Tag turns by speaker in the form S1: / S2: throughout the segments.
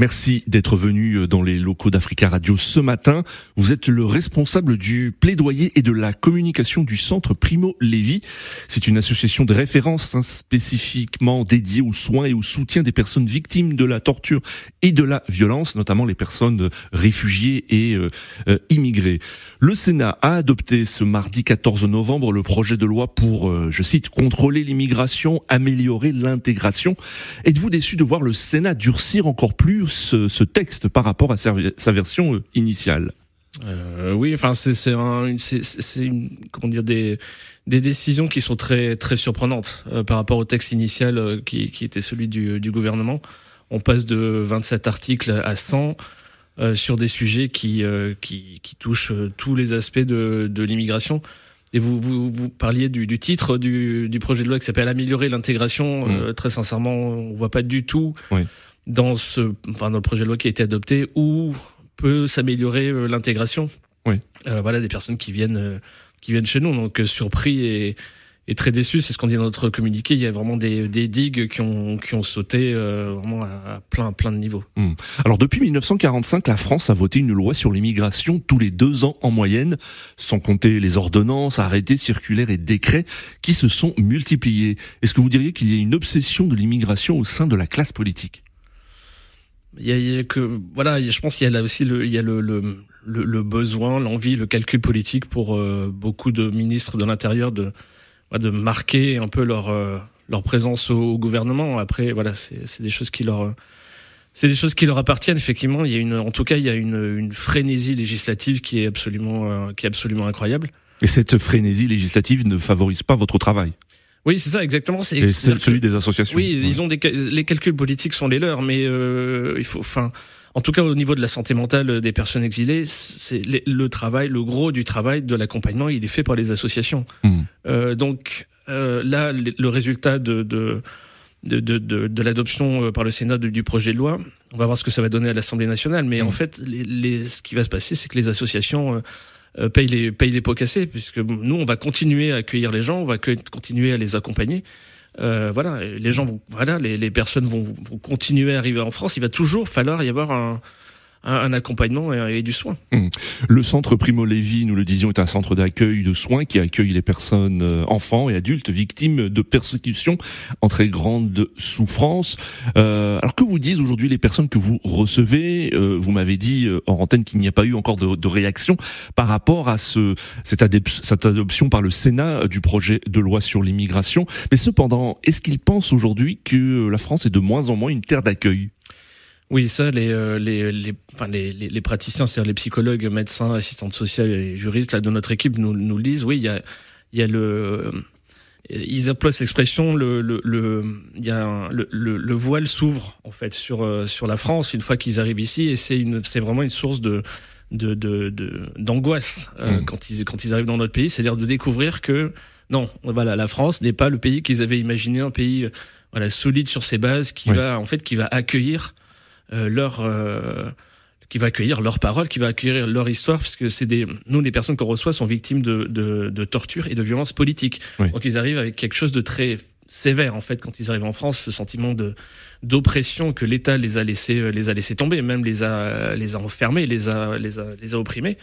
S1: Merci d'être venu euh, dans les locaux d'Africa Radio ce matin. Vous êtes le responsable du plaidoyer et de la communication du centre Primo Levi. C'est une association de référence hein, spécifiquement dédiée aux soins et au soutien des personnes victimes de la torture et de la violence, notamment les personnes réfugiées et euh, euh, immigrées. Le Sénat a adopté ce mardi 14 novembre le projet de loi pour, je cite, contrôler l'immigration, améliorer l'intégration. Êtes-vous déçu de voir le Sénat durcir encore plus ce, texte par rapport à sa, version euh, initiale
S2: euh, oui, enfin c'est comment dire des des décisions qui sont très très surprenantes euh, par rapport au texte initial qui qui était celui du du gouvernement. On passe de 27 articles à 100 sur des sujets qui qui qui touchent tous les aspects de de l'immigration. Et vous, vous, vous parliez du, du titre du, du projet de loi qui s'appelle améliorer l'intégration. Mmh. très sincèrement, on voit pas du tout oui dans ce, enfin dans le projet de loi qui a été adopté, où peut s'améliorer euh, l'intégration. Oui. Euh, voilà des personnes qui viennent euh, qui viennent chez nous. Donc surpris et, et très déçu, c'est ce qu'on dit dans notre communiqué. Il y a vraiment des, des digues qui ont qui ont sauté vraiment à, plein plein de niveaux.
S1: Hmm. Alors depuis 1945, la France a voté une loi sur l'immigration tous les deux ans en moyenne, sans compter les ordonnances, arrêtés, circulaires et décrets qui se sont multipliés. Est-ce que vous diriez qu'il y a une obsession de l'immigration au sein de la classe politique?
S2: Il y, a, que voilà, je pense qu'il y a là aussi le, il y a le, le, le, besoin, l'envie, le calcul politique pour euh, beaucoup de ministres de l'intérieur de de marquer un peu leur euh, leur présence au, gouvernement. Après, voilà, c'est des choses qui leur c'est des choses qui leur appartiennent effectivement. Il y a une, en tout cas, il y a une, une frénésie législative qui est absolument euh, qui est absolument incroyable.
S1: Et cette frénésie législative ne favorise pas votre travail.
S2: Oui, c'est ça, exactement.
S1: C'est celui des associations.
S2: Oui, ils ont des les calculs politiques sont les leurs, mais euh, il faut, enfin, en tout cas au niveau de la santé mentale des personnes exilées, c'est le travail, le gros du travail de l'accompagnement, il est fait par les associations. Mmh. Euh, donc euh, là, le résultat de, de de, de, de, l'adoption par le Sénat du projet de loi. On va voir ce que ça va donner à l'Assemblée nationale, mais en mmh. fait, les, les, ce qui va se passer, c'est que les associations euh, paye les paye les pots cassés puisque nous on va continuer à accueillir les gens, on va continuer à les accompagner. Euh, voilà, les gens vont, voilà, les, les personnes vont, vont, continuer à arriver en France. Il va toujours falloir y avoir un, un, accompagnement et, du soin.
S1: Mmh. Le centre Primo Levi, nous le disions, est un centre d'accueil de soins qui accueille les personnes, euh, enfants et adultes victimes de persécutions en très grande souffrance. Euh, alors que vous disent aujourd'hui les personnes que vous recevez? Euh, Vous m'avez dit euh, en antenne qu'il n'y a pas eu encore de, de, réaction par rapport à ce, cette, cette adoption par le Sénat du projet de loi sur l'immigration. Mais cependant, est-ce qu'ils pensent aujourd'hui que la France est de moins en moins une terre d'accueil?
S2: Oui, ça, les, euh, les, les, enfin, les, les, praticiens, c'est-à-dire les psychologues, médecins, assistantes sociales et juristes là, de notre équipe nous, nous le disent. Oui, il y a, il y a le. Euh, ils emploient cette expression, le, le, le, il y a le, le, voile s'ouvre en fait sur euh, sur la France une fois qu'ils arrivent ici et c'est une c'est vraiment une source de de de d'angoisse mmh. quand ils quand ils arrivent dans notre pays, c'est-à-dire de découvrir que non, voilà, la France n'est pas le pays qu'ils avaient imaginé, un pays voilà solide sur ses bases qui va en fait qui va accueillir euh, leur euh, qui va accueillir leurs paroles, qui va accueillir leur histoire, puisque c'est des nous les personnes qu'on reçoit sont victimes de, de, de torture et de violences politiques. Donc ils arrivent avec quelque chose de très sévère en fait quand ils arrivent en France, ce sentiment de d'oppression que l'État les a laissés les a laissé tomber, même les a les a enfermés, les a les a les a opprimés.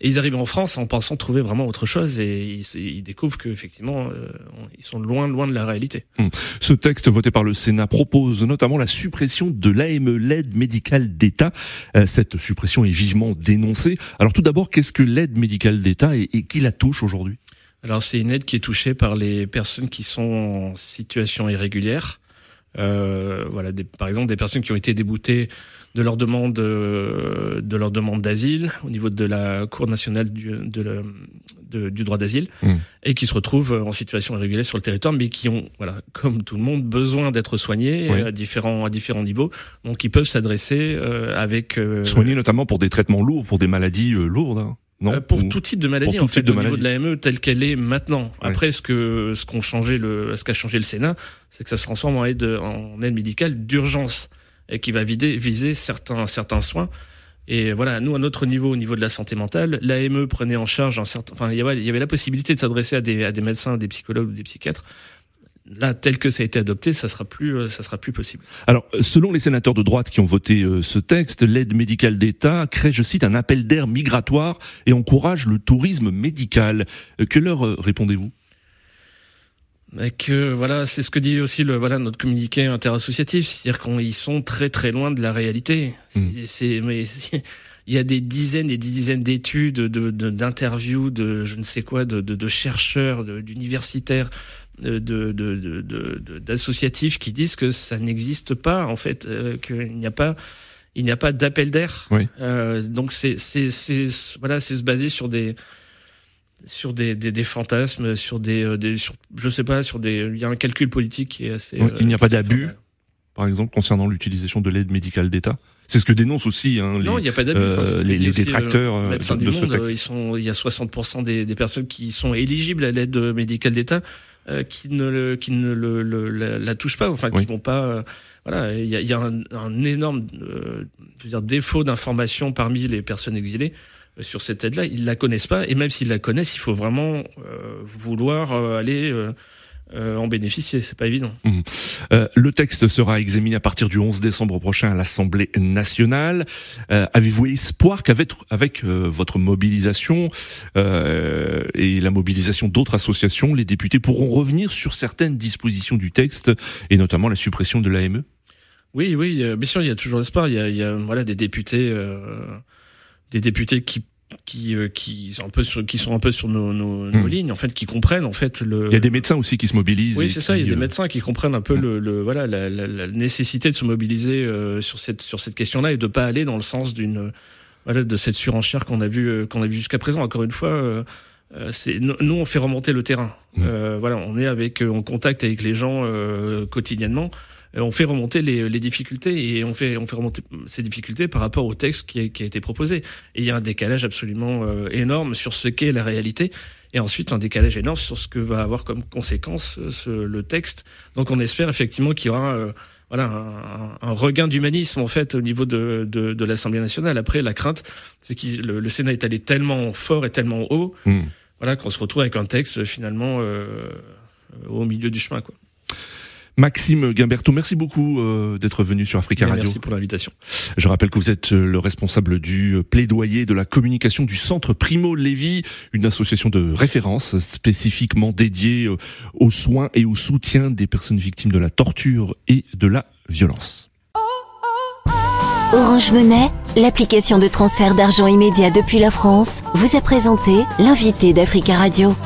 S2: Et ils arrivent en France en pensant trouver vraiment autre chose et ils, ils découvrent qu'effectivement, euh, ils sont loin, loin de la réalité.
S1: Hum. Ce texte voté par le Sénat propose notamment la suppression de l'AME, l'aide médicale d'État. Euh, cette suppression est vivement dénoncée. Alors tout d'abord, qu'est-ce que l'aide médicale d'État et, et qui la touche aujourd'hui?
S2: Alors c'est une aide qui est touchée par les personnes qui sont en situation irrégulière. Euh, voilà, des, par exemple des personnes qui ont été déboutées de leur demande de leur demande d'asile au niveau de la Cour nationale du, de du droit d'asile mmh. et qui se retrouvent en situation irrégulière sur le territoire, mais qui ont, voilà, comme tout le monde, besoin d'être soignés à différents à différents niveaux. Donc, ils peuvent s'adresser euh, avec
S1: euh, soignés notamment pour des traitements lourds, pour des maladies euh, lourdes. Hein.
S2: Non, pour tout type de maladie en fait au niveau de l'AME telle qu'elle est maintenant. Après ce que ce qu'on changé le ce qu'a changé le Sénat, c'est que ça se transforme en aide en aide médicale d'urgence. et qui va vider, viser certains certains soins. Et voilà, nous à notre niveau, au niveau de la santé mentale, l'AME prenait en charge un certain, enfin il y avait, il y avait la possibilité de s'adresser à des à des médecins, des psychologues ou des psychiatres là, tel que ça a été adopté, ça sera plus, euh, ça sera plus possible.
S1: Alors, selon les sénateurs de droite qui ont voté euh, ce texte, l'aide médicale d'État crée, je cite, un appel d'air migratoire et encourage le tourisme médical. Euh, que leur répondez-vous?
S2: Que voilà, c'est ce que dit aussi le voilà notre communiqué interassociatif, c'est-à-dire qu'ils sont très très loin de la réalité. Mmh. C'est mais il y a des dizaines et des dizaines d'études, d'interviews, de, de, je ne sais quoi, de, de, de chercheurs, d'universitaires, de, d'associatifs qui disent que ça n'existe pas en fait, euh, qu'il n'y a pas il n'y a pas d'appel d'air. Euh, donc c'est c'est c'est voilà c'est se baser sur des sur des, des, des fantasmes, sur des, euh, des sur, je sais pas sur des il y a un calcul politique qui est assez.
S1: il n'y a pas d'abus, par exemple concernant l'utilisation de l'aide médicale d'État. C'est ce que dénoncent aussi hein, les, non, il y a pas d'abus. les, les détracteurs
S2: de,
S1: du
S2: monde,
S1: texte.
S2: Ils sont, il y a 60% des, des personnes qui sont éligibles à l'aide médicale d'État euh, qui ne le, qui ne le, la, la touchent pas, enfin qui vont pas. Euh, voilà, il y a, y a un, un, énorme, euh, je veux dire, défaut d'information parmi les personnes exilées sur cette aide-là. Ils la connaissent pas, et même s'ils la connaissent, il faut vraiment vouloir aller euh, en bénéficier. C'est pas évident.
S1: Mmh. Euh, le texte sera examiné à partir du 11 décembre prochain à l'Assemblée nationale. Euh, Avez-vous espoir qu'avec avec, euh, votre mobilisation euh, et la mobilisation d'autres associations, les députés pourront revenir sur certaines dispositions du texte et notamment la suppression de l'AME
S2: Oui, oui, bien sûr, il y a toujours espoir. Il y a, il y a voilà des députés, des députés qui qui euh, qui sont un peu sur, qui sont un peu sur nos, nos, nos hmm. lignes en fait qui comprennent en fait le
S1: il y a des médecins aussi qui se mobilisent
S2: oui c'est ça il y a des euh, médecins qui comprennent un peu hmm. le, le, voilà la, la, la, nécessité de se mobiliser euh, sur cette sur cette question là et de pas aller dans le sens d'une voilà de cette surenchère qu'on a vu qu'on a vu jusqu'à présent encore une fois c'est nous on fait remonter le terrain hmm. voilà on est avec en contact avec les gens quotidiennement euh, on fait remonter les, les, difficultés et on fait on fait remonter ces difficultés par rapport au texte qui a, qui a été proposé. Et il y a un décalage absolument euh, énorme sur ce qu'est la réalité et ensuite un décalage énorme sur ce que va avoir comme conséquence euh, ce, le texte. Donc on espère effectivement qu'il y aura voilà un, un regain d'humanisme en fait au niveau de, de, de l'Assemblée nationale. Après la crainte, c'est que le, le, Sénat est allé tellement fort et tellement haut, hmm. voilà qu'on se retrouve avec un texte finalement euh, au milieu du chemin quoi.
S1: Maxime Gimberto, merci beaucoup euh, d'être venu sur Africa Radio.
S2: Merci pour l'invitation.
S1: Je rappelle que vous êtes euh, le responsable du euh, plaidoyer de la communication du Centre Primo Levi, une association de référence spécifiquement dédiée aux soins et au soutien des personnes victimes de la torture et de la violence.
S3: Orange Monnaie, l'application de transfert d'argent immédiat depuis la France, vous a présenté l'invité d'Africa Radio.